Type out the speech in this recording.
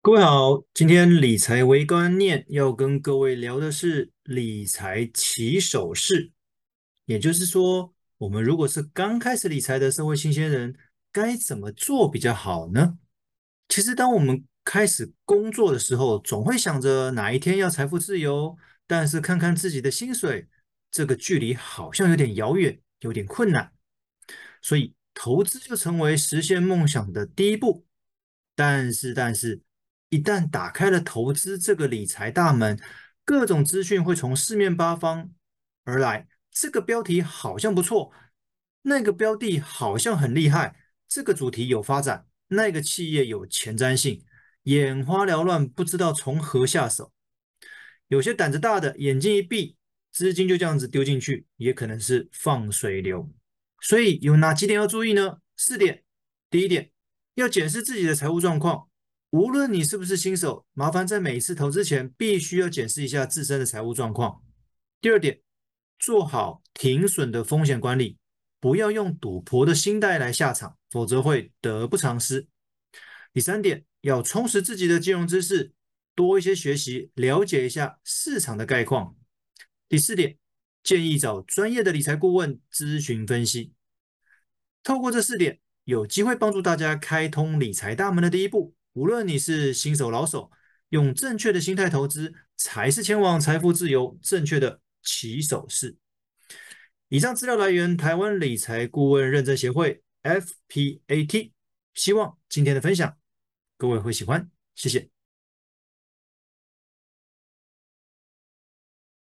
各位好，今天理财微观念要跟各位聊的是理财起手式，也就是说，我们如果是刚开始理财的社会新鲜人，该怎么做比较好呢？其实，当我们开始工作的时候，总会想着哪一天要财富自由，但是看看自己的薪水，这个距离好像有点遥远，有点困难，所以投资就成为实现梦想的第一步。但是，但是。一旦打开了投资这个理财大门，各种资讯会从四面八方而来。这个标题好像不错，那个标的好像很厉害，这个主题有发展，那个企业有前瞻性，眼花缭乱，不知道从何下手。有些胆子大的，眼睛一闭，资金就这样子丢进去，也可能是放水流。所以有哪几点要注意呢？四点。第一点，要检视自己的财务状况。无论你是不是新手，麻烦在每一次投资前必须要检视一下自身的财务状况。第二点，做好停损的风险管理，不要用赌婆的心态来下场，否则会得不偿失。第三点，要充实自己的金融知识，多一些学习，了解一下市场的概况。第四点，建议找专业的理财顾问咨询分析。透过这四点，有机会帮助大家开通理财大门的第一步。无论你是新手老手，用正确的心态投资，才是前往财富自由正确的起手式。以上资料来源：台湾理财顾问认证协会 （FPAT）。希望今天的分享各位会喜欢，谢谢。